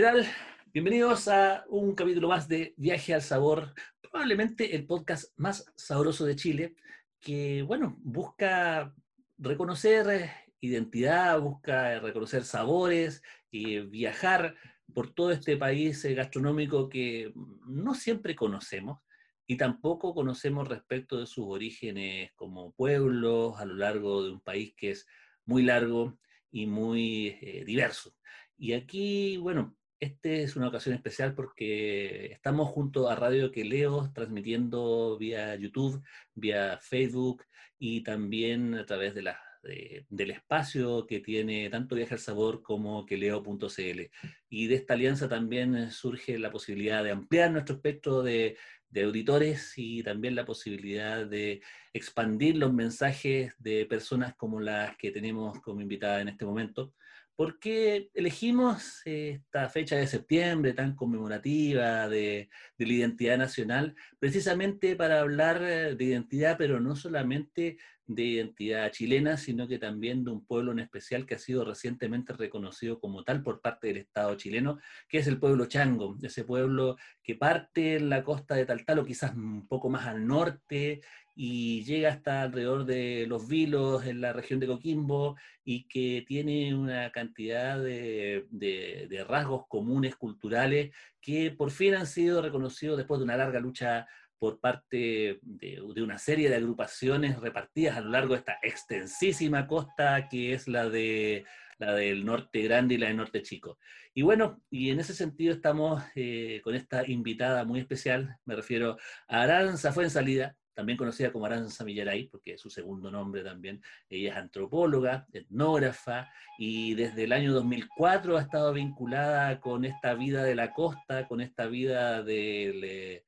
¿Qué tal? Bienvenidos a un capítulo más de Viaje al Sabor, probablemente el podcast más sabroso de Chile, que, bueno, busca reconocer eh, identidad, busca reconocer sabores y viajar por todo este país eh, gastronómico que no siempre conocemos y tampoco conocemos respecto de sus orígenes como pueblos a lo largo de un país que es muy largo y muy eh, diverso. Y aquí, bueno, esta es una ocasión especial porque estamos junto a Radio Queleo transmitiendo vía YouTube, vía Facebook y también a través de la, del espacio que tiene tanto Viaje al Sabor como queleo.cl. Y de esta alianza también surge la posibilidad de ampliar nuestro espectro de, de auditores y también la posibilidad de expandir los mensajes de personas como las que tenemos como invitada en este momento ¿Por qué elegimos esta fecha de septiembre tan conmemorativa de, la identidad nacional? Precisamente para hablar de identidad, pero no solamente de identidad chilena, sino que también de un pueblo en especial que ha sido recientemente reconocido como tal por parte del Estado chileno, que es el pueblo chango, ese pueblo que parte en la costa de Taltal o quizás un poco más al norte y llega hasta alrededor de Los Vilos, en la región de Coquimbo, y que tiene una cantidad de, rasgos comunes culturales que por fin han sido reconocidos después de una larga lucha por parte de, una serie de agrupaciones repartidas a lo largo de esta extensísima costa que es la de la del norte grande y la del norte chico. Y bueno, y en ese sentido estamos eh, con esta invitada muy especial, me refiero a Aranza Fuensalida, también conocida como Aranza Millaray, porque es su segundo nombre también. Ella es antropóloga, etnógrafa, y desde el año 2004 ha estado vinculada con esta vida de la costa, con esta vida del,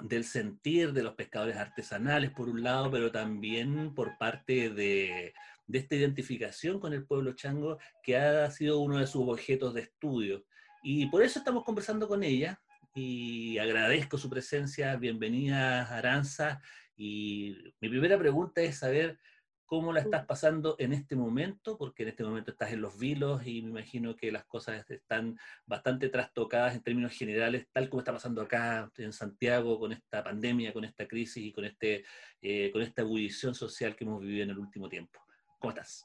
del sentir de los pescadores artesanales, por un lado, pero también por parte de, de esta identificación con el pueblo chango, que ha sido uno de sus objetos de estudio. Y por eso estamos conversando con ella, y agradezco su presencia. Bienvenida, Aranza. Y mi primera pregunta es saber cómo la estás pasando en este momento, porque en este momento estás en los vilos y me imagino que las cosas están bastante trastocadas en términos generales, tal como está pasando acá en Santiago con esta pandemia, con esta crisis y con, este, eh, con esta ebullición social que hemos vivido en el último tiempo. ¿Cómo estás?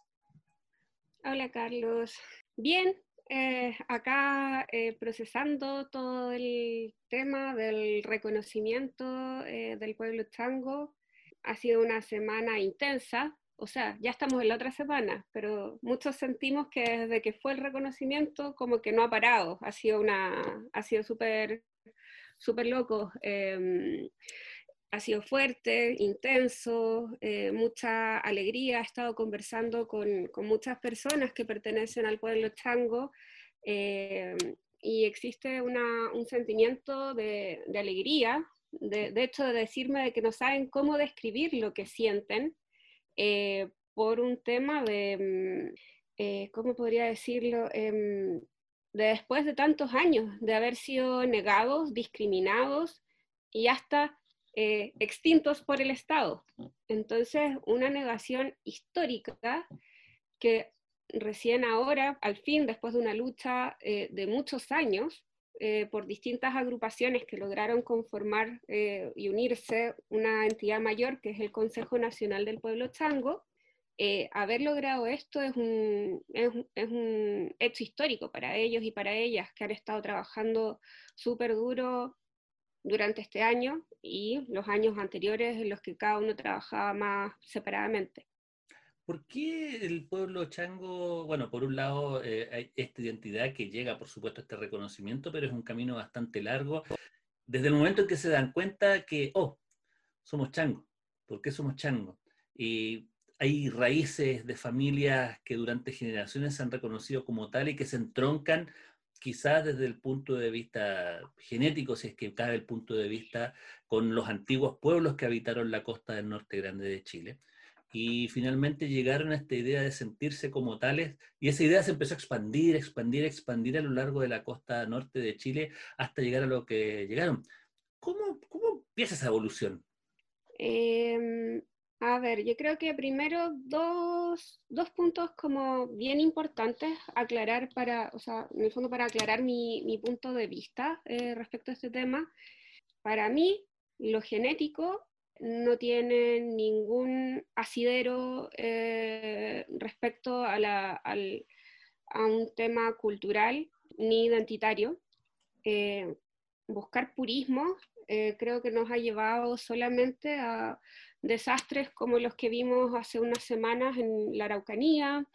Hola Carlos. Bien, eh, acá eh, procesando todo el tema del reconocimiento eh, del pueblo chango. Ha sido una semana intensa, o sea, ya estamos en la otra semana, pero muchos sentimos que desde que fue el reconocimiento como que no ha parado, ha sido una, súper, súper loco. Ha sido fuerte, intenso, mucha alegría. He estado conversando con, con, muchas personas que pertenecen al pueblo chango eh, y existe una, un sentimiento de, de alegría, de, de, hecho de decirme de que no saben cómo describir lo que sienten eh, por un tema de, mm, eh, ¿cómo podría decirlo? Em, de después de tantos años de haber sido negados, discriminados y hasta extintos por el Estado. Entonces, una negación histórica que recién ahora, al fin, después de una lucha eh, de muchos años, eh, por distintas agrupaciones que lograron conformar eh, y unirse una entidad mayor, que es el Consejo Nacional del Pueblo Chango, haber logrado esto es un, es un, hecho histórico para ellos y para ellas, que han estado trabajando súper duro durante este año y los años anteriores en los que cada uno trabajaba más separadamente. ¿Por qué el pueblo chango, bueno, por un lado eh, hay esta identidad que llega, por supuesto, a este reconocimiento, pero es un camino bastante largo, desde el momento en que se dan cuenta que, oh, somos chango, ¿por qué somos chango? Y hay raíces de familias que durante generaciones se han reconocido como tal y que se entroncan quizás desde el punto de vista genético, si es que cabe el punto de vista, con los antiguos pueblos que habitaron la costa del norte grande de Chile. Y finalmente llegaron a esta idea de sentirse como tales, y esa idea se empezó a expandir, expandir, expandir a lo largo de la costa norte de Chile hasta llegar a lo que llegaron. ¿Cómo, cómo empieza esa evolución? Eh, a ver, yo creo que primero dos, dos, puntos como bien importantes aclarar para, o sea, en el fondo para aclarar mi, mi punto de vista eh, respecto a este tema. Para mí, lo genético no tiene ningún asidero eh, respecto a, la, al, a, un tema cultural ni identitario. Eh, buscar purismo creo que nos ha llevado solamente a desastres como los que vimos hace unas semanas en la Araucanía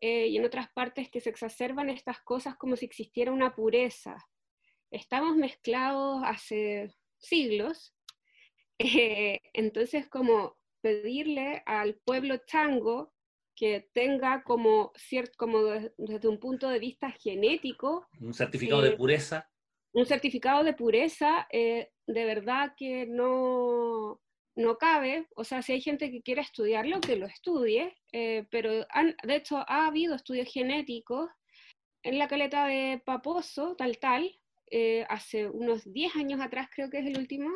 eh, y en otras partes que se exacerban estas cosas como si existiera una pureza. Estamos mezclados hace siglos, eh, entonces como pedirle al pueblo chango que tenga como, cierto, como desde un punto de vista genético. Un certificado de eh, pureza. Un certificado de pureza, de verdad que no, no cabe, o sea, si hay gente que quiera estudiarlo, que lo estudie, eh, pero de hecho ha habido estudios genéticos en la caleta de Paposo, tal tal, eh, hace unos 10 años atrás creo que es el último,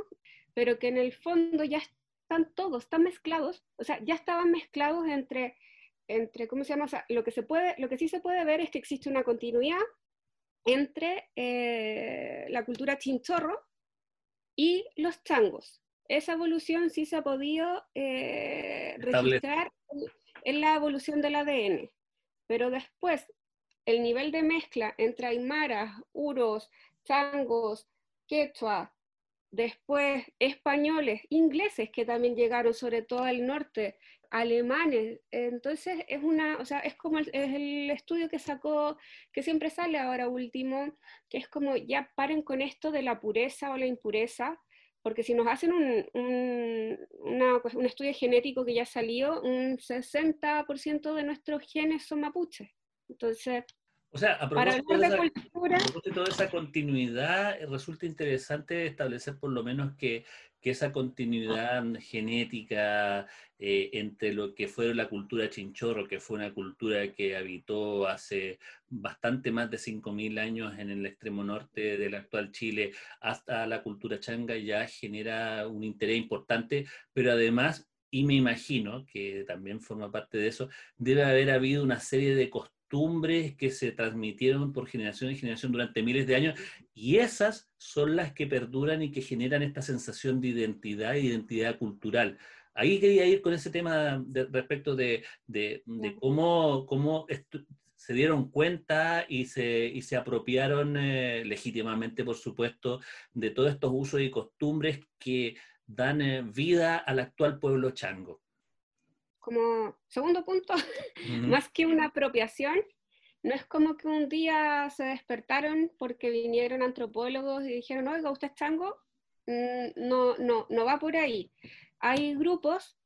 pero que en el fondo ya están todos, están mezclados, o sea, ya estaban mezclados entre, entre ¿cómo se llama? Lo que, se puede, lo que sí se puede ver es que existe una continuidad entre eh, la cultura chinchorro y los changos esa evolución sí se ha podido eh, registrar en la evolución del ADN, pero después el nivel de mezcla entre aymaras, uros, changos, quechua, después españoles, ingleses que también llegaron sobre todo al norte, alemanes, entonces es una, o sea, es como el, es el estudio que sacó, que siempre sale ahora último, que es como ya paren con esto de la pureza o la impureza, porque si nos hacen un, un, un, estudio genético que ya salió, un 60% de nuestros genes son mapuches. Entonces, o sea, a propósito, de, esa, cultura, a esa continuidad, resulta interesante establecer por lo menos que que esa continuidad genética eh, entre lo que fue la cultura chinchorro, que fue una cultura que habitó hace bastante más de 5.000 años en el extremo norte del actual Chile, hasta la cultura changa, ya genera un interés importante, pero además, y me imagino que también forma parte de eso, debe haber habido una serie de costumbres costumbres que se transmitieron por generación en generación durante miles de años y esas son las que perduran y que generan esta sensación de identidad e identidad cultural. Ahí quería ir con ese tema respecto de, de, cómo, cómo se dieron cuenta y se, y se apropiaron eh, legítimamente, por supuesto, de todos estos usos y costumbres que dan eh, vida al actual pueblo chango como segundo punto, más que una apropiación, no es como que un día se despertaron porque vinieron antropólogos y dijeron, oiga, usted es chango, mm, no, no, no va por ahí. Hay grupos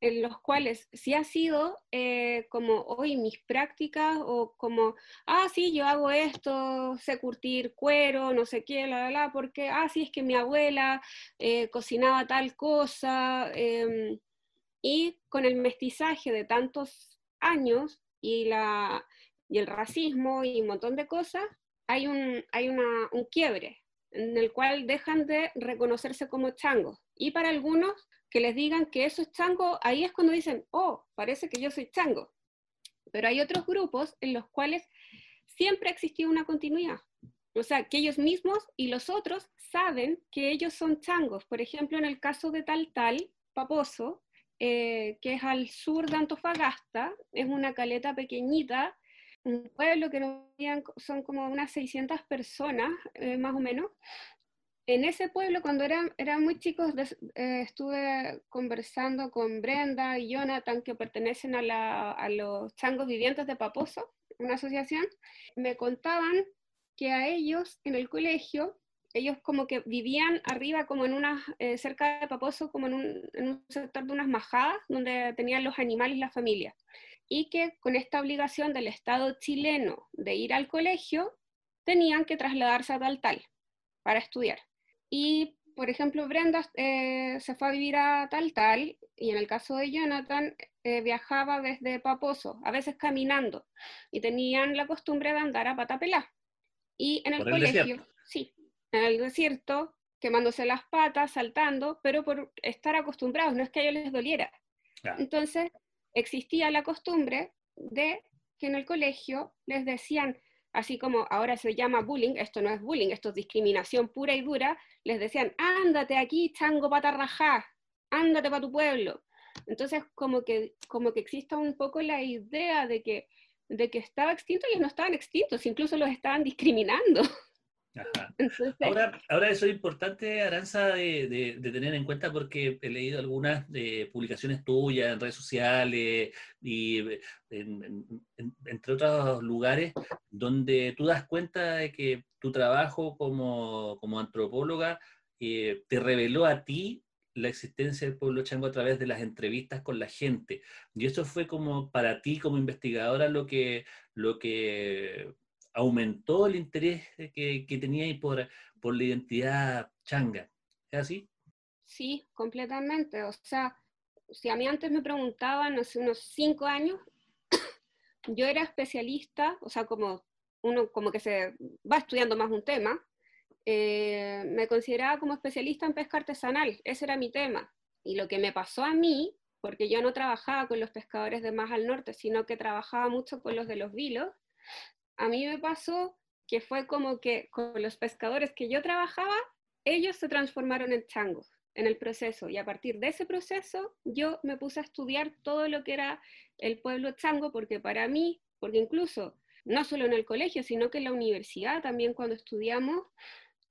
en los cuales sí ha sido eh, como hoy mis prácticas o como, ah, sí, yo hago esto, sé curtir cuero, no sé qué, la, la, la, porque, ah, sí, es que mi abuela eh, cocinaba tal cosa. Eh, y con el mestizaje de tantos años y, la, y el racismo y un montón de cosas, hay un, hay una, un quiebre en el cual dejan de reconocerse como changos. Y para algunos que les digan que eso es chango, ahí es cuando dicen, oh, parece que yo soy chango. Pero hay otros grupos en los cuales siempre ha existido una continuidad. O sea, que ellos mismos y los otros saben que ellos son changos. Por ejemplo, en el caso de Tal Tal, Paposo, eh, que es al sur de Antofagasta, es una caleta pequeñita, un pueblo que son como unas 600 personas, eh, más o menos. En ese pueblo, cuando eran, eran muy chicos, eh, estuve conversando con Brenda y Jonathan, que pertenecen a, la, a los changos vivientes de Paposo, una asociación, me contaban que a ellos en el colegio ellos como que vivían arriba, como en una, eh, cerca de Paposo, como en un, en un, sector de unas majadas, donde tenían los animales y la familia. Y que con esta obligación del Estado chileno de ir al colegio, tenían que trasladarse a tal tal para estudiar. Y, por ejemplo, Brenda eh, se fue a vivir a tal tal, y en el caso de Jonathan, eh, viajaba desde Paposo, a veces caminando, y tenían la costumbre de andar a patapelá. Y en el colegio, sí, en el desierto, quemándose las patas, saltando, pero por estar acostumbrados, no es que a ellos les doliera. Entonces, existía la costumbre de que en el colegio les decían, así como ahora se llama bullying, esto no es bullying, esto es discriminación pura y dura, les decían, ándate aquí, chango patarrajá, ándate para tu pueblo. Entonces, como que, como que exista un poco la idea de que, de que estaba extinto, y ellos no estaban extintos, incluso los estaban discriminando. ahora, ahora eso es importante, Aranza, de, tener en cuenta porque he leído algunas de publicaciones tuyas en redes sociales y entre otros lugares donde tú das cuenta de que tu trabajo como, antropóloga eh, te reveló a ti la existencia del pueblo chango a través de las entrevistas con la gente. Y eso fue como para ti como investigadora lo que, lo que aumentó el interés que, que teníais por, por la identidad changa. ¿Es así? Sí, completamente. O sea, si a mí antes me preguntaban hace unos cinco años, yo era especialista, o sea, como uno como que se va estudiando más un tema, eh, me consideraba como especialista en pesca artesanal, ese era mi tema. Y lo que me pasó a mí, porque yo no trabajaba con los pescadores de más al norte, sino que trabajaba mucho con los de los vilos, a mí me pasó que fue como que con los pescadores que yo trabajaba, ellos se transformaron en changos en el proceso. Y a partir de ese proceso yo me puse a estudiar todo lo que era el pueblo chango porque para mí, porque incluso no solo en el colegio, sino que en la universidad también cuando estudiamos,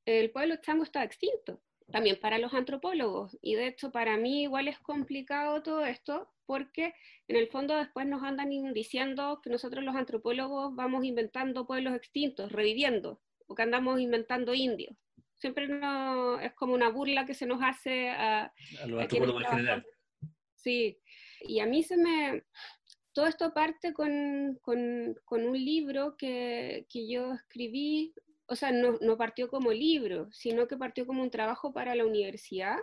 el pueblo chango estaba extinto, también para los antropólogos. Y de hecho para mí igual es complicado todo esto porque en el fondo después nos andan diciendo que nosotros los antropólogos vamos inventando pueblos extintos, reviviendo, o que andamos inventando indios. Siempre no, es como una burla que se nos hace a, los antropólogos en general. Sí, y a mí se me... Todo esto parte con, con, con un libro que, que, yo escribí, o sea, no, no, partió como libro, sino que partió como un trabajo para la universidad,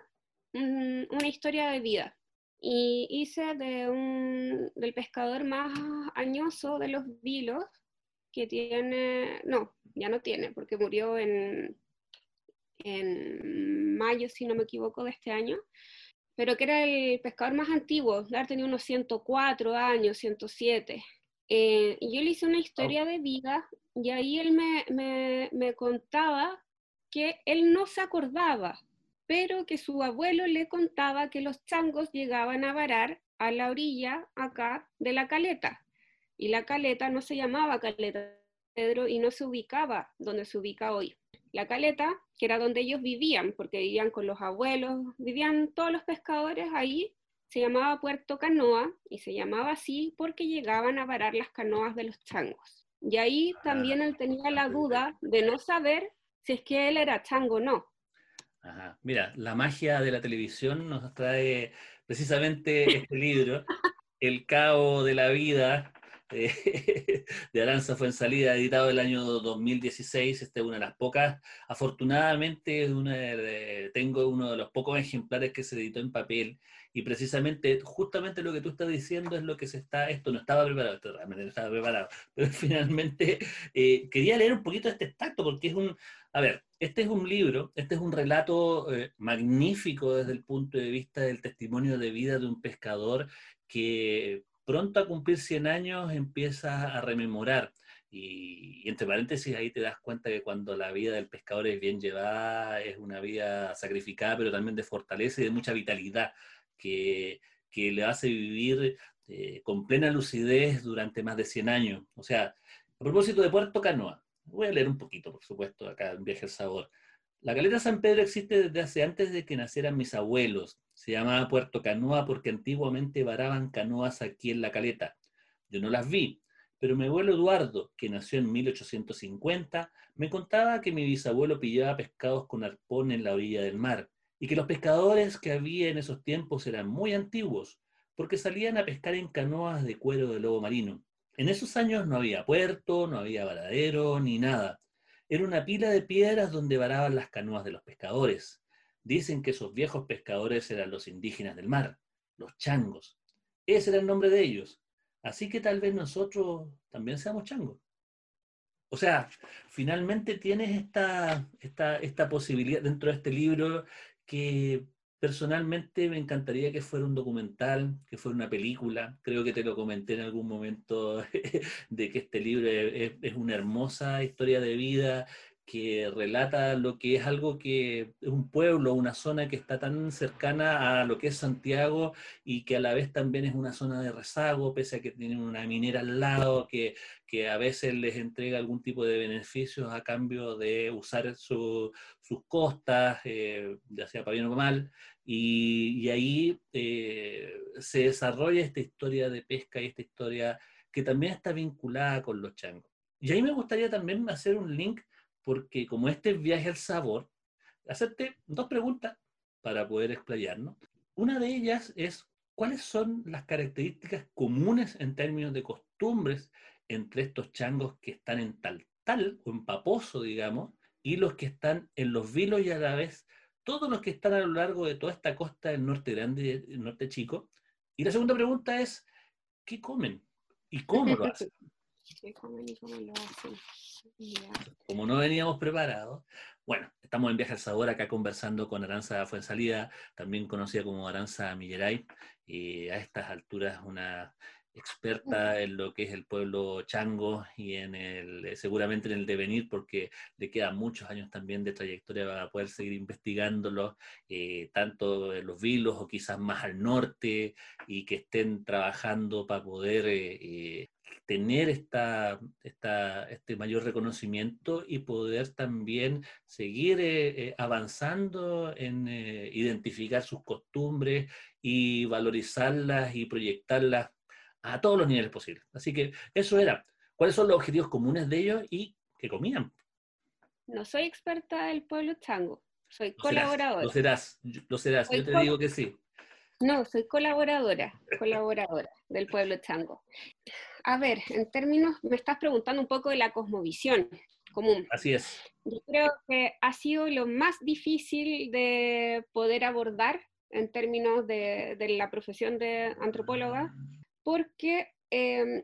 una historia de vida y hice de un, del pescador más añoso de los vilos, que tiene, no, ya no tiene, porque murió en, en mayo, si no me equivoco, de este año, pero que era el pescador más antiguo, tenido unos 104 años, 107. Eh, y yo le hice una historia de vida y ahí él me, me, me contaba que él no se acordaba pero que su abuelo le contaba que los changos llegaban a varar a la orilla acá de la caleta. Y la caleta no se llamaba caleta Pedro y no se ubicaba donde se ubica hoy. La caleta, que era donde ellos vivían, porque vivían con los abuelos, vivían todos los pescadores ahí, se llamaba Puerto Canoa y se llamaba así porque llegaban a varar las canoas de los changos. Y ahí también él tenía la duda de no saber si es que él era chango o no, Mira, la magia de la televisión nos trae precisamente este libro, El Cabo de la Vida, eh, de Aranza salida editado el año 2016. Esta es una de las pocas, afortunadamente, tengo uno de los pocos ejemplares que se editó en papel. Y precisamente, justamente lo que tú estás diciendo es lo que se está, esto no estaba preparado, realmente no estaba preparado, pero finalmente eh, quería leer un poquito este extracto porque es un, a ver, este es un libro, este es un relato eh, magnífico desde el punto de vista del testimonio de vida de un pescador que pronto a cumplir 100 años empieza a rememorar. Y, entre paréntesis ahí te das cuenta que cuando la vida del pescador es bien llevada, es una vida sacrificada, pero también de fortaleza y de mucha vitalidad, que, que le hace vivir eh, con plena lucidez durante más de 100 años. O sea, a propósito de Puerto Canoa, Voy a leer un poquito, por supuesto, acá en Viaje al Sabor. La caleta San Pedro existe desde hace antes de que nacieran mis abuelos. Se llamaba Puerto Canoa porque antiguamente varaban canoas aquí en la caleta. Yo no las vi, pero mi abuelo Eduardo, que nació en 1850, me contaba que mi bisabuelo pillaba pescados con arpón en la orilla del mar y que los pescadores que había en esos tiempos eran muy antiguos, porque salían a pescar en canoas de cuero de lobo marino. En esos años no había puerto, no había varadero, ni nada. Era una pila de piedras donde varaban las canoas de los pescadores. Dicen que esos viejos pescadores eran los indígenas del mar, los changos. Ese era el nombre de ellos. Así que tal vez nosotros también seamos changos. O sea, finalmente tienes esta, esta, esta posibilidad dentro de este libro que personalmente me encantaría que fuera un documental, que fuera una película. Creo que te lo comenté en algún momento de que este libro es, una hermosa historia de vida que relata lo que es algo que es un pueblo, una zona que está tan cercana a lo que es Santiago y que a la vez también es una zona de rezago, pese a que tienen una minera al lado que, que a veces les entrega algún tipo de beneficios a cambio de usar sus costas, eh, ya sea para bien o mal, y, y ahí eh, se desarrolla esta historia de pesca y esta historia que también está vinculada con los changos. Y ahí me gustaría también hacer un link porque como este viaje al sabor, hacerte dos preguntas para poder explayarnos. Una de ellas es, ¿cuáles son las características comunes en términos de costumbres entre estos changos que están en tal tal o en paposo, digamos, y los que están en los vilos y a la vez todos los que están a lo largo de toda esta costa del norte grande y del norte chico? Y la segunda pregunta es, ¿qué comen? ¿Y cómo lo hacen? ¿Qué comen y cómo lo hacen? Como no veníamos preparados, bueno, estamos en Viaje al Sabor acá conversando con Aranza Fuensalida, también conocida como Aranza Milleray, y a estas alturas una experta en lo que es el pueblo chango y en el, seguramente en el devenir, porque le quedan muchos años también de trayectoria para poder seguir investigándolo, eh, tanto en los vilos o quizás más al norte, y que estén trabajando para poder eh, eh, tener esta, este mayor reconocimiento y poder también seguir eh, eh, avanzando en eh, identificar sus costumbres y valorizarlas y proyectarlas a todos los niveles posibles. Así que eso era. ¿Cuáles son los objetivos comunes de ellos y qué comían? No soy experta del pueblo chango, soy colaboradora. lo serás, lo serás, yo te digo que sí. No, soy colaboradora, colaboradora del pueblo chango a ver, en términos, me estás preguntando un poco de la cosmovisión común. Así es. Yo creo que ha sido lo más difícil de poder abordar en términos de, la profesión de antropóloga, porque em,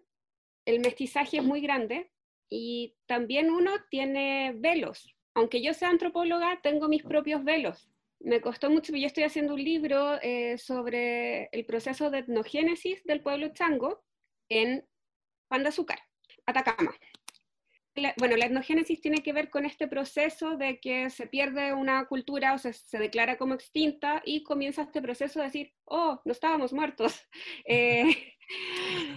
el mestizaje es muy grande y también uno tiene velos. Aunque yo sea antropóloga, tengo mis propios velos. Me costó mucho, yo estoy haciendo un libro eh, sobre el proceso de etnogénesis del pueblo chango en Pan de Azúcar, Atacama. bueno, la etnogénesis tiene que ver con este proceso de que se pierde una cultura o se, se declara como extinta y comienza este proceso de decir, oh, no estábamos muertos. Eh,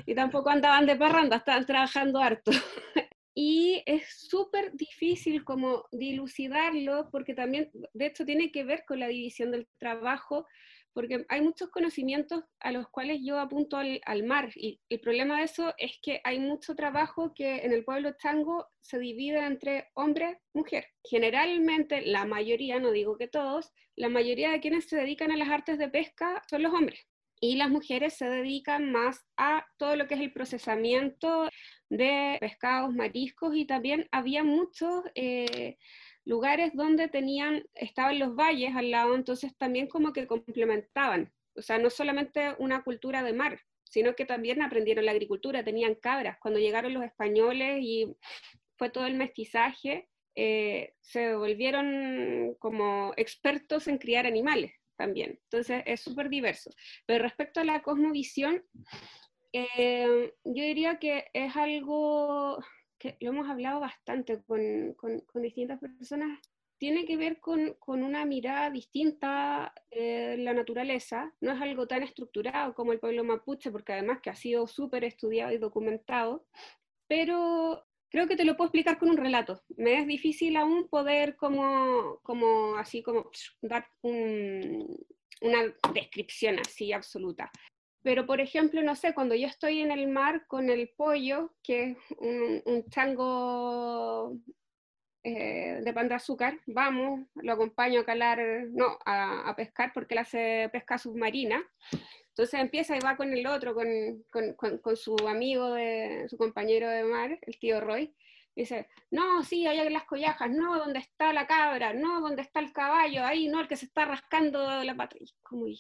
y tampoco andaban de parranda, estaban trabajando harto. y es súper difícil como dilucidarlo porque también, de hecho, tiene que ver con la división del trabajo porque hay muchos conocimientos a los cuales yo apunto al, mar y el problema de eso es que hay mucho trabajo que en el pueblo chango se divide entre hombre mujer. Generalmente, la mayoría, no digo que todos, la mayoría de quienes se dedican a las artes de pesca son los hombres y las mujeres se dedican más a todo lo que es el procesamiento de pescados, mariscos y también había muchos... Eh, lugares donde tenían, estaban los valles al lado, entonces también como que complementaban, o sea, no solamente una cultura de mar, sino que también aprendieron la agricultura, tenían cabras. Cuando llegaron los españoles y fue todo el mestizaje, eh, se volvieron como expertos en criar animales también. Entonces es súper diverso. Pero respecto a la cosmovisión, eh, yo diría que es algo que lo hemos hablado bastante con, con, distintas personas, tiene que ver con, con una mirada distinta eh, la naturaleza. No es algo tan estructurado como el pueblo mapuche, porque además que ha sido súper estudiado y documentado, pero creo que te lo puedo explicar con un relato. Me es difícil aún poder como, como así como dar una descripción así absoluta. pero, por ejemplo, no sé, cuando yo estoy en el mar con el pollo, que es un, chango eh, de pan de azúcar, vamos, lo acompaño a calar, no, a, pescar porque él hace pesca submarina. Entonces empieza y va con el otro, con, con, con, su amigo, de, su compañero de mar, el tío Roy. dice, no, sí, allá en las collajas, no, ¿dónde está la cabra? No, ¿dónde está el caballo? Ahí, no, el que se está rascando la pata. ¿Y,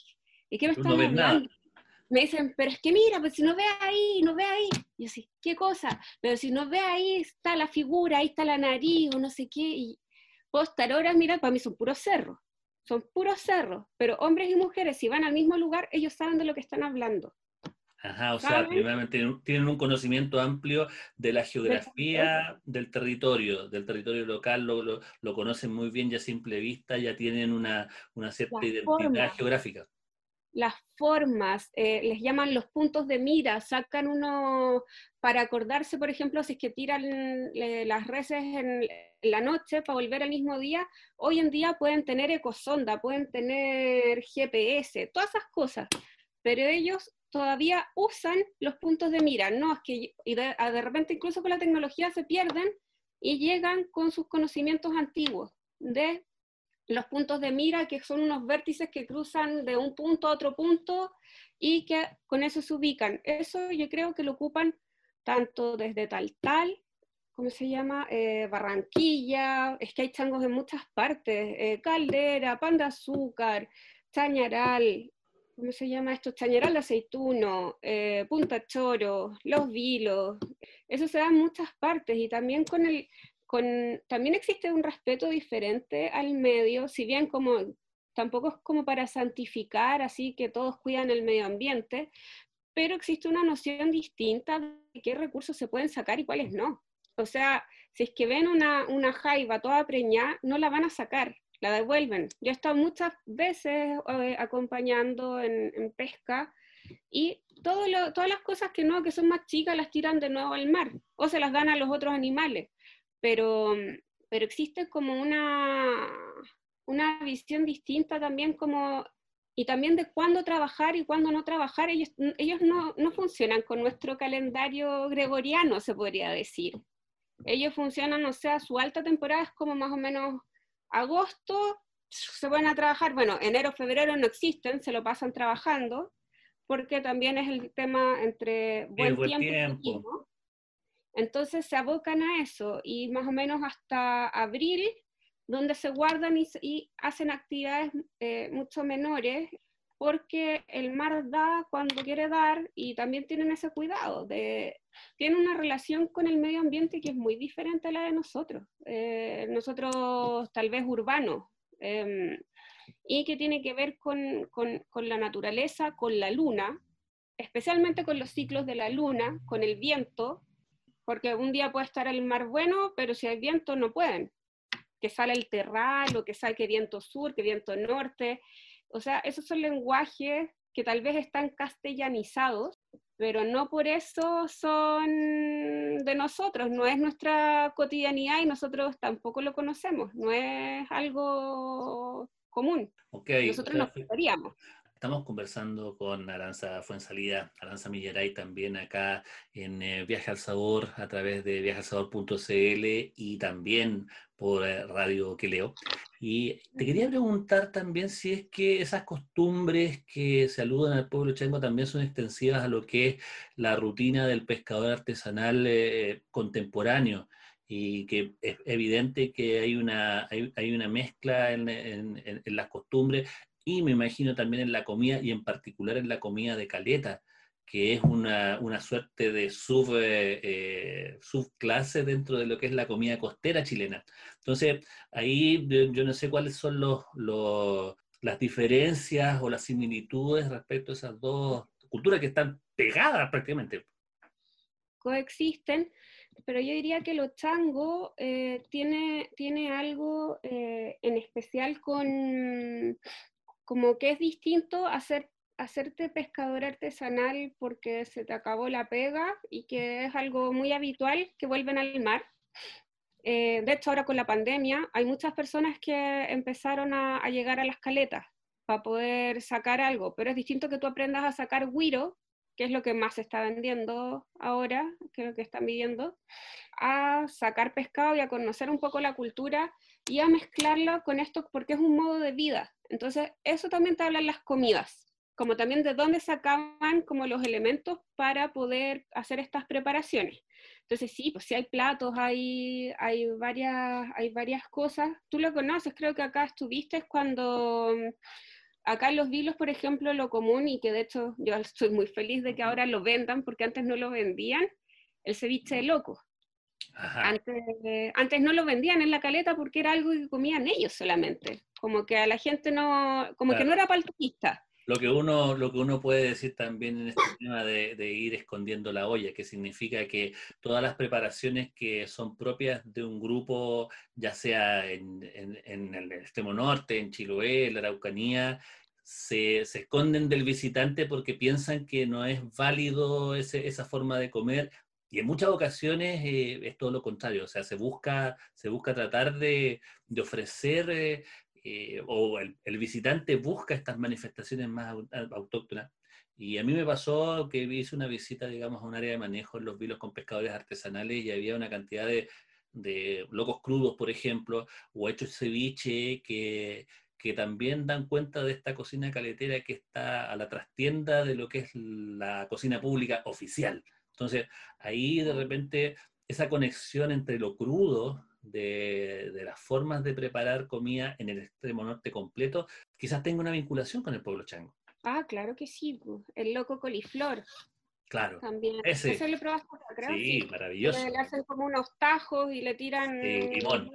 ¿y qué me están hablando? me dicen, pero es que mira, pues si no ve ahí, no ve ahí. Y yo sí, ¿qué cosa? Pero si no ve ahí está la figura, ahí está la nariz, o no sé qué. Y puedo estar horas, mira, para mí son puros cerros. Son puros cerros. Pero hombres y mujeres, si van al mismo lugar, ellos saben de lo que están hablando. Ajá, o sea, primeramente tienen un conocimiento amplio de la geografía del territorio, del territorio local, lo, lo, conocen muy bien ya a simple vista, ya tienen una, una cierta identidad geográfica las formas, eh, les llaman los puntos de mira, sacan uno para acordarse, por ejemplo, si es que tiran eh, las reses en, la noche para volver al mismo día, hoy en día pueden tener ecosonda, pueden tener GPS, todas esas cosas, pero ellos todavía usan los puntos de mira, no es que y de, de repente incluso con la tecnología se pierden y llegan con sus conocimientos antiguos de los puntos de mira, que son unos vértices que cruzan de un punto a otro punto y que con eso se ubican. Eso yo creo que lo ocupan tanto desde tal tal, ¿cómo se llama? Eh, Barranquilla, es que hay changos en muchas partes, eh, Caldera, Pan de Azúcar, Chañaral, ¿cómo se llama esto? Chañaral de Aceituno, eh, Punta Choro, Los Vilos, eso se da en muchas partes y también con el, también existe un respeto diferente al medio, si bien como tampoco es como para santificar, así que todos cuidan el medio ambiente, pero existe una noción distinta de qué recursos se pueden sacar y cuáles no. O sea, si es que ven una, una jaiba toda preñada, no la van a sacar, la devuelven. Yo he estado muchas veces eh, acompañando en, pesca y todas las cosas que no, que son más chicas, las tiran de nuevo al mar o se las dan a los otros animales pero, pero existe como una, una visión distinta también como y también de cuándo trabajar y cuándo no trabajar. Ellos, ellos no, no, funcionan con nuestro calendario gregoriano, se podría decir. Ellos funcionan, o sea, su alta temporada es como más o menos agosto, se van a trabajar, bueno, enero, febrero no existen, se lo pasan trabajando, porque también es el tema entre buen, tiempo, tiempo. y tiempo. Entonces se abocan a eso y más o menos hasta abril, donde se guardan y, hacen actividades eh, mucho menores, porque el mar da cuando quiere dar y también tienen ese cuidado. De, tienen una relación con el medio ambiente que es muy diferente a la de nosotros, eh, nosotros tal vez urbanos, em, y que tiene que ver con, con la naturaleza, con la luna, especialmente con los ciclos de la luna, con el viento, porque un día puede estar el mar bueno, pero si hay viento no pueden. Que sale el terral, o que sale que viento sur, que viento norte. O sea, esos son lenguajes que tal vez están castellanizados, pero no por eso son de nosotros, no es nuestra cotidianidad y nosotros tampoco lo conocemos, no es algo común. nosotros nos gustaríamos. Estamos conversando con Aranza Fuensalida, Aranza Milleray también acá en eh, Viaje al Sabor a través de viajealsabor.cl y también por eh, Radio Queleo. Y te quería preguntar también si es que esas costumbres que se aludan al pueblo chango también son extensivas a lo que es la rutina del pescador artesanal eh, contemporáneo y que es evidente que hay una, hay, una mezcla en, en, las costumbres y me imagino también en la comida y en particular en la comida de caleta, que es una, una suerte de sub, eh, eh, subclase dentro de lo que es la comida costera chilena. Entonces, ahí yo, no sé cuáles son los, los, las diferencias o las similitudes respecto a esas dos culturas que están pegadas prácticamente. Coexisten, pero yo diría que lo chango eh, tiene, tiene algo en especial con, como que es distinto hacer, hacerte pescador artesanal porque se te acabó la pega y que es algo muy habitual que vuelven al mar. Eh, de hecho, ahora con la pandemia hay muchas personas que empezaron a, llegar a las caletas para poder sacar algo, pero es distinto que tú aprendas a sacar guiro, que es lo que más se está vendiendo ahora, que es lo que están viviendo, a sacar pescado y a conocer un poco la cultura y a mezclarlo con esto porque es un modo de vida. Entonces, eso también te hablan las comidas, como también de dónde sacaban como los elementos para poder hacer estas preparaciones. Entonces, sí, pues sí hay platos, hay, hay, varias, hay varias cosas. Tú lo conoces, creo que acá estuviste cuando acá en los vilos, por ejemplo, lo común, y que de hecho yo estoy muy feliz de que ahora lo vendan, porque antes no lo vendían, el ceviche de loco. Antes, antes no lo vendían en la caleta porque era algo que comían ellos solamente, como que a la gente no, como que no era para el turista. Lo que, uno, lo que uno puede decir también en este tema de, ir escondiendo la olla, que significa que todas las preparaciones que son propias de un grupo, ya sea en, en, en el extremo norte, en Chiloé, en la Araucanía, se, se, esconden del visitante porque piensan que no es válido ese, esa forma de comer. Y en muchas ocasiones eh, es todo lo contrario, o sea, se busca, se busca tratar de, de ofrecer eh, eh, o el, visitante busca estas manifestaciones más autóctonas. Y a mí me pasó que hice una visita, digamos, a un área de manejo en los vilos con pescadores artesanales y había una cantidad de, de locos crudos, por ejemplo, o hechos ceviche que, que también dan cuenta de esta cocina caletera que está a la trastienda de lo que es la cocina pública oficial. Entonces, ahí de repente esa conexión entre lo crudo de, las formas de preparar comida en el extremo norte completo, quizás tenga una vinculación con el pueblo chango. Ah, claro que sí, el loco coliflor. Claro. También. Ese. Eso le probaste creo. Sí, maravilloso. Le hacen como unos tajos y le tiran limón.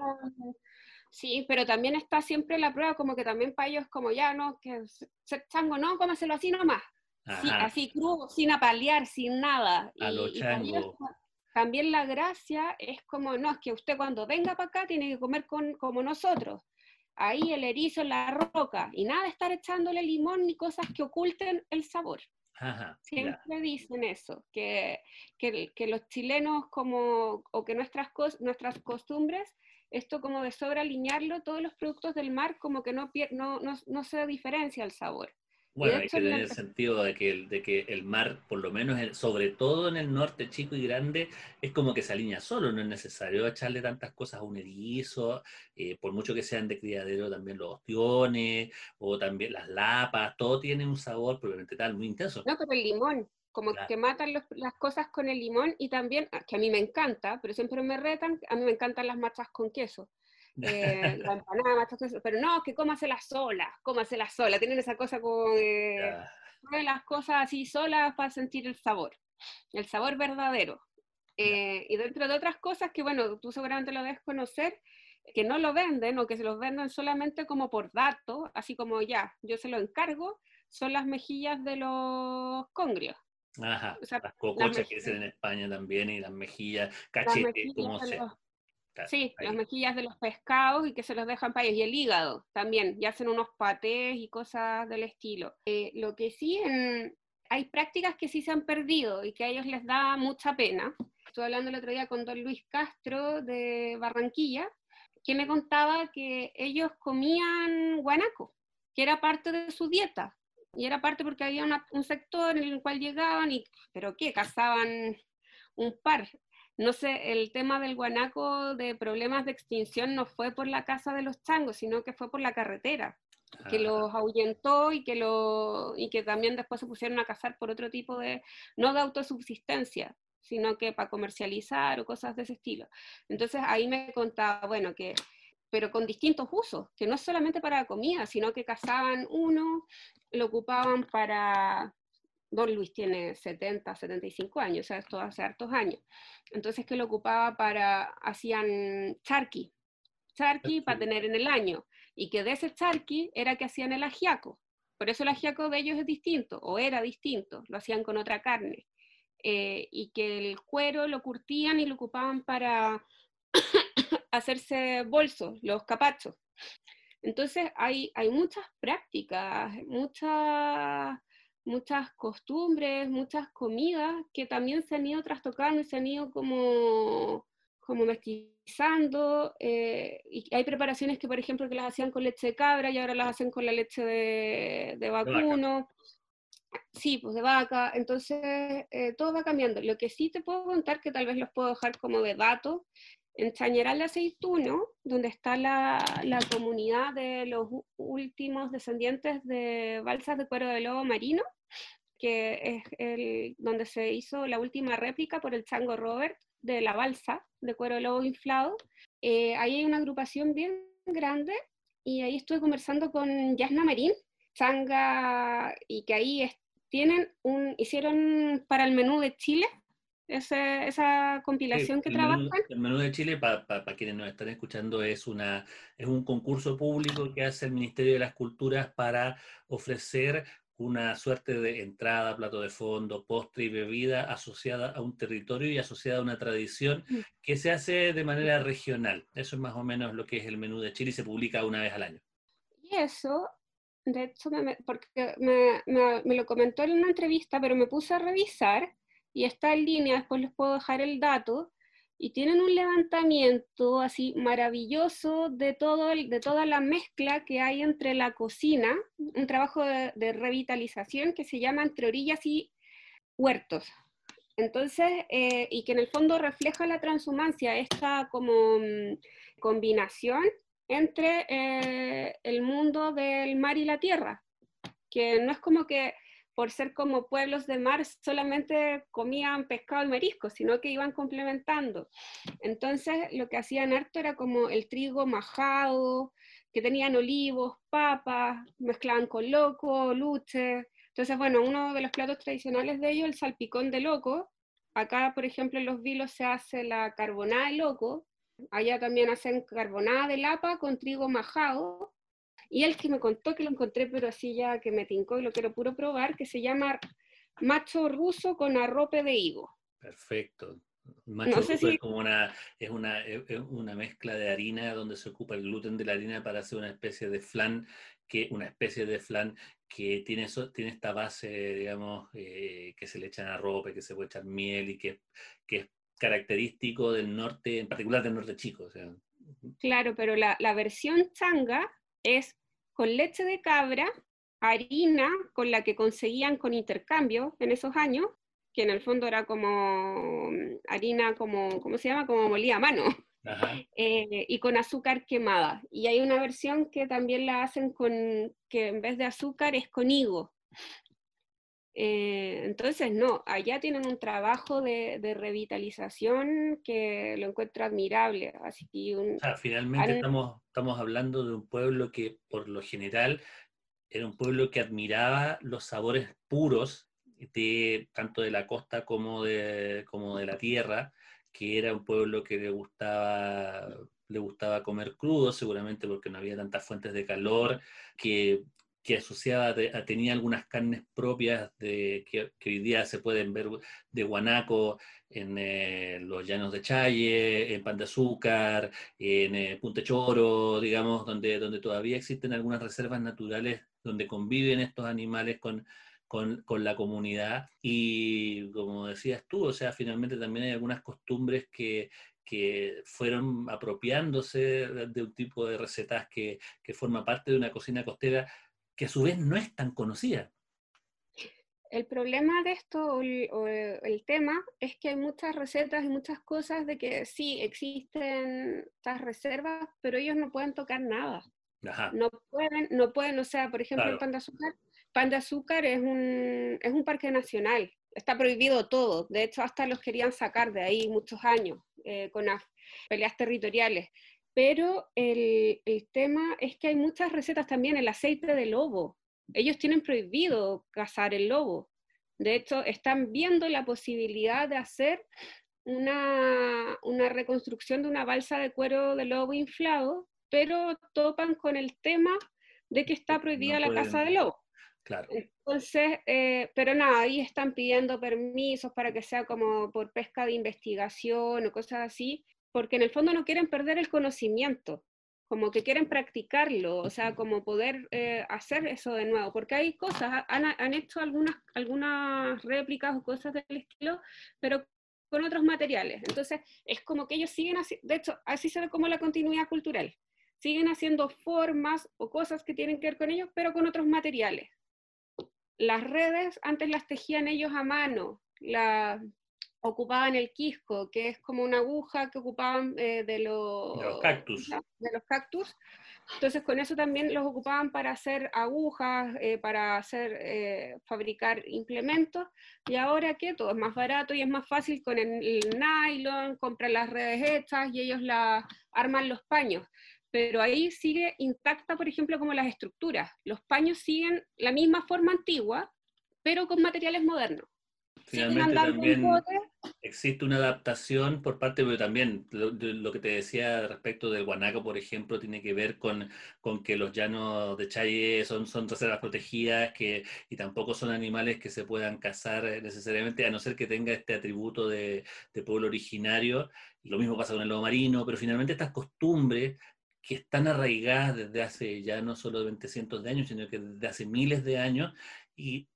Sí, pero también está siempre la prueba, como que también para ellos, como ya, ¿no? Que chango, no, cómaselo así nomás. Sí, así crudo, sin apalear, sin nada. A y, chango. También la gracia es como, no, es que usted cuando venga para acá tiene que comer con, como nosotros. Ahí el erizo en la roca y nada de estar echándole limón ni cosas que oculten el sabor. Siempre dicen eso, que, que, que, los chilenos como, o que nuestras, nuestras costumbres, esto como de sobrealinearlo, todos los productos del mar como que no, no, no, no se diferencia el sabor. Bueno, hay que tener el sentido de que, el, de que el mar, por lo menos, sobre todo en el norte chico y grande, es como que se alinea solo, no es necesario echarle tantas cosas a un erizo, eh, por mucho que sean de criadero, también los ostiones, o también las lapas, todo tiene un sabor probablemente tal, muy intenso. No, pero el limón, como que matan las cosas con el limón y también, ah, que a mí me encanta, pero siempre me retan, a mí me encantan las machas con queso. Eh, la empanada, pero no, que cómasela sola, cómasela sola, tienen esa cosa como de las cosas así solas para sentir el sabor, el sabor verdadero. Eh, y dentro de otras cosas que, bueno, tú seguramente lo debes conocer, que no lo venden o que se los venden solamente como por dato, así como ya, yo se lo encargo, son las mejillas de los congrios. Ajá, las cocochas que dicen en España también y las mejillas, cachete, como se... Sí, las mejillas de los pescados y que se los dejan para ellos. Y el hígado también, y hacen unos patés y cosas del estilo. Eh, lo que sí, hay prácticas que sí se han perdido y que a ellos les da mucha pena. Estuve hablando el otro día con don Luis Castro de Barranquilla, que me contaba que ellos comían guanaco, que era parte de su dieta. Y era parte porque había un sector en el cual llegaban y, ¿pero qué? Cazaban un par no sé, el tema del guanaco de problemas de extinción no fue por la casa de los changos, sino que fue por la carretera, que ah. los ahuyentó y que, lo, y que también después se pusieron a cazar por otro tipo de, no de autosubsistencia, sino que para comercializar o cosas de ese estilo. Entonces ahí me contaba, bueno, que pero con distintos usos, que no solamente para la comida, sino que cazaban uno, lo ocupaban para Don Luis tiene 70, 75 años, o sea, esto hace hartos años. Entonces, que lo ocupaba para, hacían charqui, charqui para tener en el año, y que de ese charqui era que hacían el ajiaco. Por eso el ajiaco de ellos es distinto, o era distinto, lo hacían con otra carne. Eh, y que el cuero lo curtían y lo ocupaban para hacerse bolsos, los capachos. Entonces hay, hay muchas prácticas, muchas muchas costumbres, muchas comidas que también se han ido trastocando y se han ido como, como revitalizando, eh, y hay preparaciones que, por ejemplo, que las hacían con leche de cabra y ahora las hacen con la leche de, vacuno. Sí, pues de vaca, entonces eh, todo va cambiando. Lo que sí te puedo contar, que tal vez los puedo dejar como de datos, en Chañaral de Aceituno, donde está la, la, comunidad de los últimos descendientes de balsas de cuero de lobo marino, que es el, donde se hizo la última réplica por el chango Robert de la balsa de cuero de lobo inflado. Eh, ahí hay una agrupación bien grande y ahí estuve conversando con Yasna Marín, changa, y que ahí tienen un, hicieron para el menú de Chile esa compilación que trabajan. el menú de Chile, para quienes nos están escuchando, es, una, es un concurso público que hace el Ministerio de las Culturas para ofrecer una suerte de entrada, plato de fondo, postre y bebida asociada a un territorio y asociada a una tradición mm. que se hace de manera regional. Eso es más o menos lo que es el menú de Chile y se publica una vez al año. Y eso, de hecho, porque me, me lo comentó en una entrevista, pero me puse a revisar y está en línea, después les puedo dejar el dato, y tienen un levantamiento así maravilloso de, todo de toda la mezcla que hay entre la cocina, un trabajo de, revitalización que se llama Entre Orillas y Huertos. Entonces, eh, y que en el fondo refleja la transhumancia, esta como mm, combinación entre eh, el mundo del mar y la tierra, que no es como que por ser como pueblos de mar, solamente comían pescado y marisco, sino que iban complementando. Entonces, lo que hacían harto era como el trigo majado, que tenían olivos, papas, mezclaban con loco, luche. Entonces, bueno, uno de los platos tradicionales de ellos, el salpicón de loco. Acá, por ejemplo, en los vilos se hace la carbonada de loco. Allá también hacen carbonada de lapa con trigo majado y el que me contó que lo encontré, pero así ya que me tincó y lo quiero puro probar, que se llama macho ruso con arrope de higo. Perfecto. Macho ruso es como una, es una, una mezcla de harina donde se ocupa el gluten de la harina para hacer una especie de flan, que, una especie de flan que tiene, eso, tiene esta base, digamos, eh, que se le echan arrope, que se puede echar miel y que, que es característico del norte, en particular del norte chico. Claro, pero la, la versión changa es con leche de cabra, harina con la que conseguían con intercambio en esos años, que en el fondo era como mm, harina, como, ¿cómo se llama? Como molía a mano, eh, y con azúcar quemada. Y hay una versión que también la hacen con, que en vez de azúcar es con higo. Eh, entonces, no, allá tienen un trabajo de, revitalización que lo encuentro admirable. Así que finalmente estamos, estamos hablando de un pueblo que por lo general era un pueblo que admiraba los sabores puros, de, tanto de la costa como de, como de la tierra, que era un pueblo que le gustaba le gustaba comer crudo, seguramente porque no había tantas fuentes de calor, que que asociaba, tenía algunas carnes propias que, hoy día se pueden ver de guanaco en eh, los llanos de Challe, en Pan de Azúcar, en eh, Punte Choro, digamos, donde, donde todavía existen algunas reservas naturales donde conviven estos animales con, con, con, la comunidad. Y como decías tú, o sea, finalmente también hay algunas costumbres que, que fueron apropiándose de un tipo de recetas que, que forma parte de una cocina costera que a su vez no es tan conocida. El problema de esto, o el, tema, es que hay muchas recetas y muchas cosas de que sí existen estas reservas, pero ellos no pueden tocar nada. No pueden, no pueden, o sea, por ejemplo, el pan de azúcar, pan de azúcar es un, es un parque nacional, está prohibido todo, de hecho hasta los querían sacar de ahí muchos años eh, con las peleas territoriales pero el, tema es que hay muchas recetas también, el aceite de lobo. Ellos tienen prohibido cazar el lobo. De hecho, están viendo la posibilidad de hacer una, reconstrucción de una balsa de cuero de lobo inflado, pero topan con el tema de que está prohibida la caza de lobo. Claro. Entonces, eh, pero nada, ahí están pidiendo permisos para que sea como por pesca de investigación o cosas así, porque en el fondo no quieren perder el conocimiento, como que quieren practicarlo, o sea, como poder eh, hacer eso de nuevo, porque hay cosas, han, han, hecho algunas, algunas réplicas o cosas del estilo, pero con otros materiales. Entonces, es como que ellos siguen así, de hecho, así se ve como la continuidad cultural. Siguen haciendo formas o cosas que tienen que ver con ellos, pero con otros materiales. Las redes antes las tejían ellos a mano, la, ocupaban el quisco, que es como una aguja que ocupaban eh, de, los, cactus. de los cactus. Entonces con eso también los ocupaban para hacer agujas, eh, para hacer, eh, fabricar implementos, y ahora que todo es más barato y es más fácil con el, nylon, compran las redes hechas y ellos la, arman los paños. Pero ahí sigue intacta, por ejemplo, como las estructuras. Los paños siguen la misma forma antigua, pero con materiales modernos. Finalmente también existe una adaptación por parte, pero también lo, que te decía respecto del guanaco, por ejemplo, tiene que ver con, con que los llanos de Chaye son, son reservas protegidas que, y tampoco son animales que se puedan cazar necesariamente, a no ser que tenga este atributo de, de pueblo originario. Lo mismo pasa con el lobo marino, pero finalmente estas costumbres que están arraigadas desde hace ya no solo 20 cientos de años, sino que desde hace miles de años, y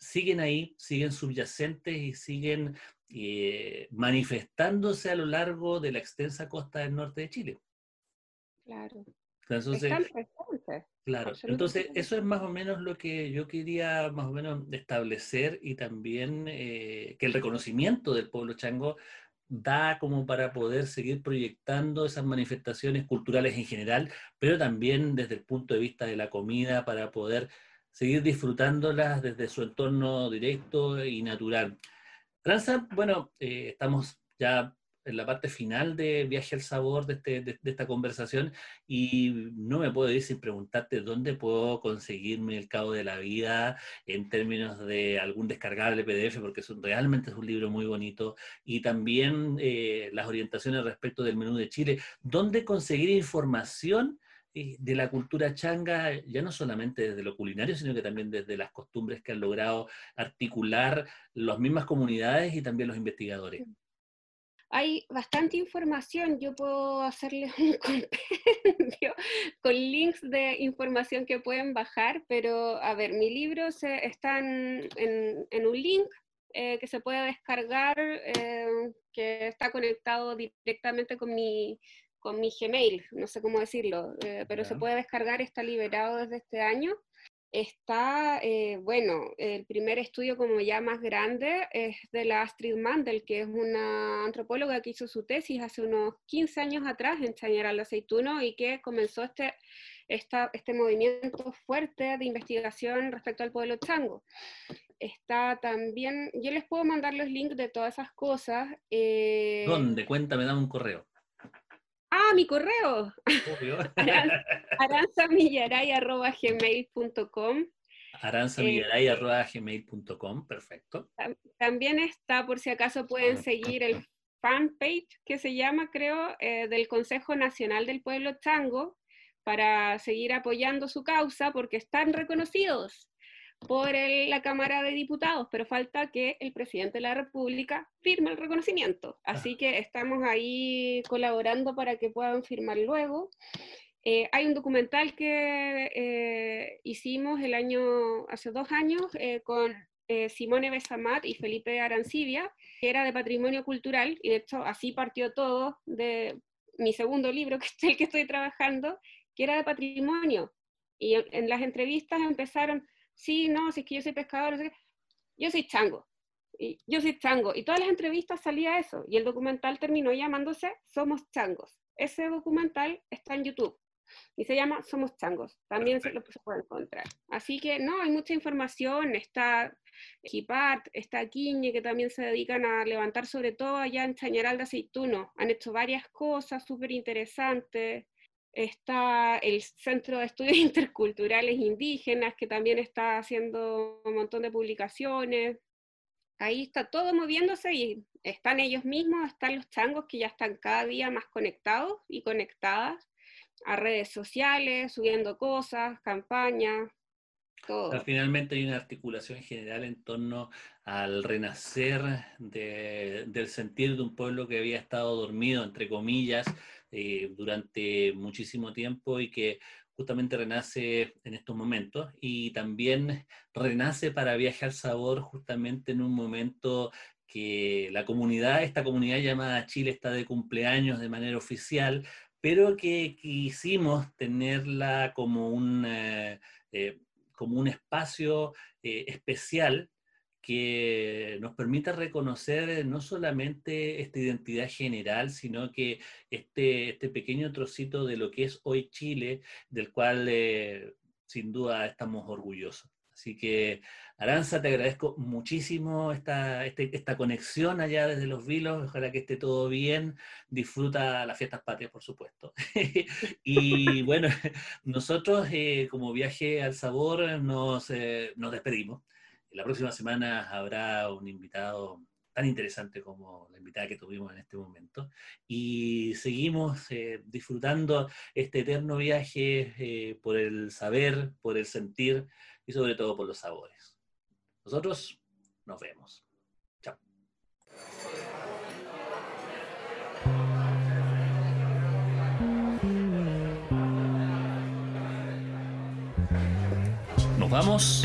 siguen ahí, siguen subyacentes y siguen eh, manifestándose a lo largo de la extensa costa del norte de Chile. Claro. Entonces, claro, entonces eso es más o menos lo que yo quería más o menos establecer y también eh, que el reconocimiento del pueblo chango da como para poder seguir proyectando esas manifestaciones culturales en general, pero también desde el punto de vista de la comida para poder seguir disfrutándolas desde su entorno directo y natural. Transa, bueno, eh, estamos ya en la parte final de Viaje al Sabor de, este, de, esta conversación y no me puedo ir sin preguntarte dónde puedo conseguirme el cabo de la vida en términos de algún descargable PDF, porque es realmente es un libro muy bonito, y también eh, las orientaciones respecto del menú de Chile. ¿Dónde conseguir información de la cultura changa, ya no solamente desde lo culinario, sino que también desde las costumbres que han logrado articular las mismas comunidades y también los investigadores. Hay bastante información, yo puedo hacerles un compendio con links de información que pueden bajar, pero a ver, mi libro está en, un link eh, que se puede descargar, eh, que está conectado directamente con mi, con mi Gmail, no sé cómo decirlo, eh, pero se puede descargar, está liberado desde este año. Está, eh, bueno, el primer estudio como ya más grande es de la Astrid Mandel, que es una antropóloga que hizo su tesis hace unos 15 años atrás en Chañaral Aceituno y que comenzó este, esta, este movimiento fuerte de investigación respecto al pueblo chango. Está también, yo les puedo mandar los links de todas esas cosas. Eh, ¿Dónde? Cuéntame, dame un correo. Ah, mi correo. aranzamillaray.gmail.com aranzamillaray.gmail.com, perfecto. También está, por si acaso pueden seguir el fanpage que se llama, creo, eh, del Consejo Nacional del Pueblo Chango, para seguir apoyando su causa, porque están reconocidos por la Cámara de Diputados, pero falta que el presidente de la República firme el reconocimiento. Así que estamos ahí colaborando para que puedan firmar luego. Eh, hay un documental que eh, hicimos el año, hace dos años eh, con Simone Besamat y Felipe Arancibia, que era de patrimonio cultural, y de hecho así partió todo de mi segundo libro, que es el que estoy trabajando, que era de patrimonio. Y en las entrevistas empezaron, sí, no, si es que yo soy pescador, no sé qué. yo soy chango, y yo soy chango, y todas las entrevistas salía eso, y el documental terminó llamándose Somos Changos. Ese documental está en YouTube y se llama Somos Changos, también se lo puede encontrar. Así que no, hay mucha información, está Kipart, está Quiñe, que también se dedican a levantar sobre todo allá en Chañaral de Aceituno, han hecho varias cosas súper interesantes, está el Centro de Estudios Interculturales Indígenas, que también está haciendo un montón de publicaciones. Ahí está todo moviéndose y están ellos mismos, están los changos que ya están cada día más conectados y conectadas a redes sociales, subiendo cosas, campañas, todo. finalmente hay una articulación general en torno al renacer del sentir de un pueblo que había estado dormido, entre comillas, eh, durante muchísimo tiempo y que justamente renace en estos momentos. Y también renace para viajar sabor justamente en un momento que la comunidad, esta comunidad llamada Chile está de cumpleaños de manera oficial, pero que quisimos tenerla como un, eh, eh, como un espacio especial que nos permita reconocer no solamente esta identidad general, sino que este, este pequeño trocito de lo que es hoy Chile, del cual sin duda estamos orgullosos. Así que, Aranza, te agradezco muchísimo esta, este, esta conexión allá desde Los Vilos. Ojalá que esté todo bien. Disfruta las fiestas patrias, por supuesto. y bueno, nosotros, eh, como viaje al sabor, nos, eh, nos despedimos. La próxima semana habrá un invitado tan interesante como la invitada que tuvimos en este momento. Y seguimos eh, disfrutando este eterno viaje por el saber, por el sentir y sobre todo por los sabores. Nosotros nos vemos. Chao. Nos vamos,